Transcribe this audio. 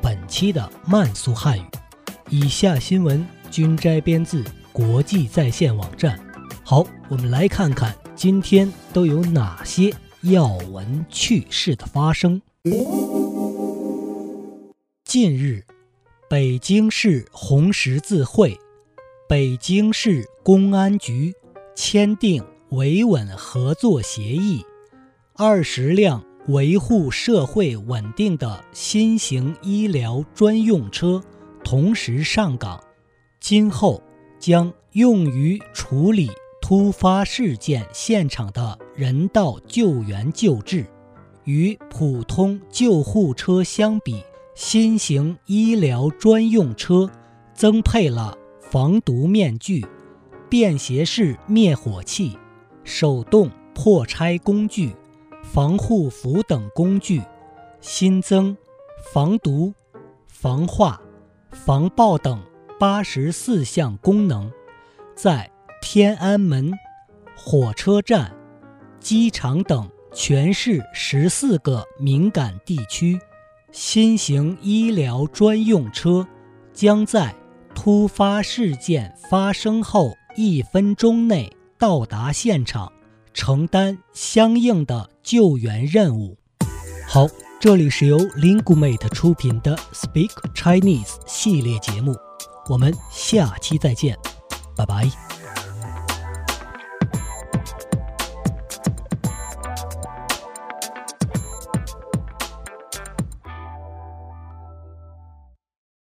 本期的慢速汉语。以下新闻均摘编自国际在线网站。好，我们来看看今天都有哪些要闻趣事的发生。近日，北京市红十字会、北京市公安局签订维稳合作协议。二十辆维护社会稳定的新型医疗专用车同时上岗，今后将用于处理突发事件现场的人道救援救治。与普通救护车相比，新型医疗专用车增配了防毒面具、便携式灭火器、手动破拆工具。防护服等工具，新增防毒、防化、防爆等八十四项功能，在天安门、火车站、机场等全市十四个敏感地区，新型医疗专用车将在突发事件发生后一分钟内到达现场。承担相应的救援任务。好，这里是由 Lingumate 出品的 Speak Chinese 系列节目，我们下期再见，拜拜。